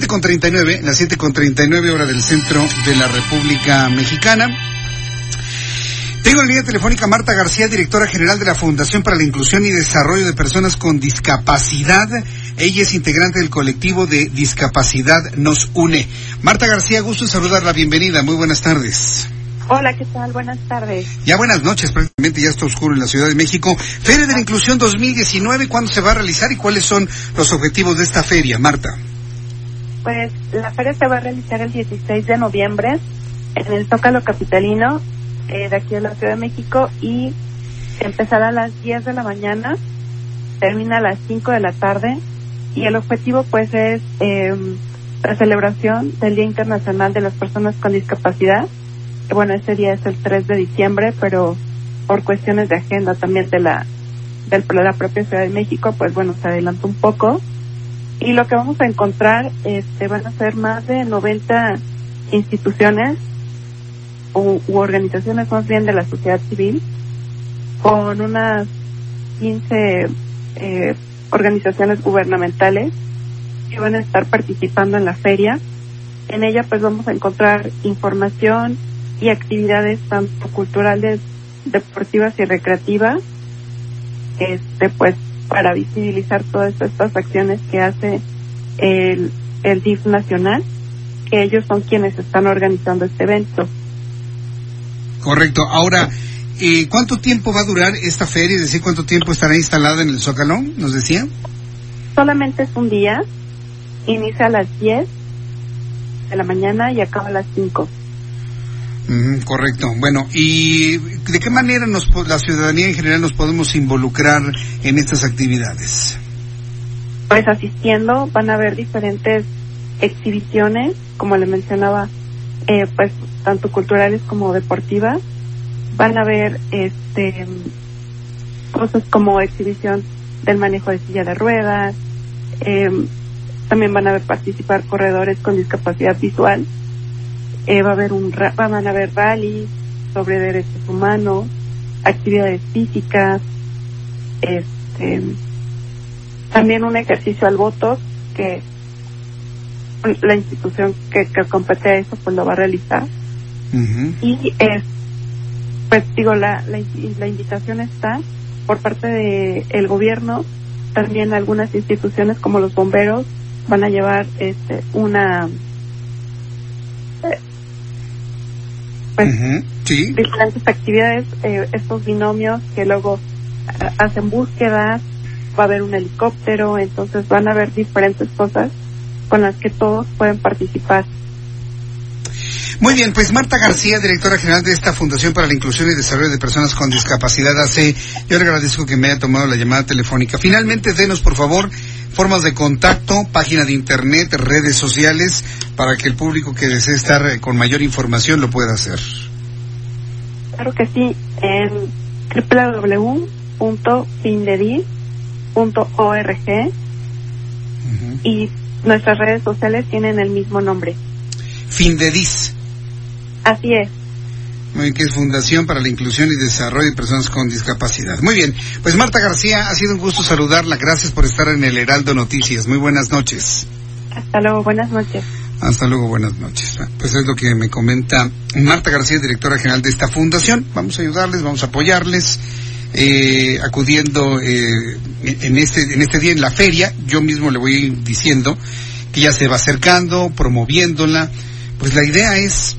7.39, las 7.39 hora del centro de la República Mexicana. Tengo en la línea telefónica Marta García, directora general de la Fundación para la Inclusión y Desarrollo de Personas con Discapacidad. Ella es integrante del colectivo de Discapacidad Nos Une. Marta García, gusto en saludarla. Bienvenida. Muy buenas tardes. Hola, ¿qué tal? Buenas tardes. Ya buenas noches, prácticamente ya está oscuro en la Ciudad de México. Feria de la Inclusión 2019, ¿cuándo se va a realizar y cuáles son los objetivos de esta feria, Marta? Pues la feria se va a realizar el 16 de noviembre en el Zócalo Capitalino eh, de aquí de la Ciudad de México y empezará a las 10 de la mañana, termina a las 5 de la tarde y el objetivo pues es eh, la celebración del Día Internacional de las Personas con Discapacidad. Bueno, ese día es el 3 de diciembre, pero por cuestiones de agenda también de la, de la propia Ciudad de México, pues bueno, se adelantó un poco. Y lo que vamos a encontrar este, van a ser más de 90 instituciones u, organizaciones más bien de la sociedad civil, con unas 15 eh, organizaciones gubernamentales que van a estar participando en la feria. En ella pues vamos a encontrar información y actividades tanto culturales, deportivas y recreativas, este pues para visibilizar todas estas acciones que hace el, el DIF nacional, que ellos son quienes están organizando este evento. Correcto. Ahora, eh, ¿cuánto tiempo va a durar esta feria? Es decir, ¿cuánto tiempo estará instalada en el Zócalo? ¿Nos decía? Solamente es un día. Inicia a las 10 de la mañana y acaba a las 5. Mm, correcto. Bueno, ¿y de qué manera nos, la ciudadanía en general nos podemos involucrar en estas actividades? Pues asistiendo van a haber diferentes exhibiciones, como le mencionaba, eh, pues tanto culturales como deportivas. Van a haber este cosas como exhibición del manejo de silla de ruedas. Eh, también van a ver participar corredores con discapacidad visual. Eh, va a haber un van a haber rally sobre derechos humanos, actividades físicas, este también un ejercicio al voto que la institución que, que compete a eso pues lo va a realizar uh -huh. y es pues digo la, la, la invitación está por parte de el gobierno también algunas instituciones como los bomberos van a llevar este una eh, pues, uh -huh. sí. diferentes actividades eh, estos binomios que luego eh, hacen búsquedas va a haber un helicóptero entonces van a haber diferentes cosas con las que todos pueden participar. Muy bien, pues Marta García, directora general de esta Fundación para la Inclusión y Desarrollo de Personas con Discapacidad AC, yo le agradezco que me haya tomado la llamada telefónica. Finalmente, denos por favor formas de contacto, página de internet, redes sociales, para que el público que desee estar con mayor información lo pueda hacer. Claro que sí, en www.findedis.org uh -huh. y nuestras redes sociales tienen el mismo nombre. Findedis. Así es. Muy bien, que es Fundación para la Inclusión y Desarrollo de Personas con Discapacidad. Muy bien, pues Marta García, ha sido un gusto saludarla. Gracias por estar en el Heraldo Noticias. Muy buenas noches. Hasta luego, buenas noches. Hasta luego, buenas noches. Pues es lo que me comenta Marta García, directora general de esta fundación. Vamos a ayudarles, vamos a apoyarles. Eh, acudiendo eh, en este en este día en la feria yo mismo le voy diciendo que ya se va acercando promoviéndola pues la idea es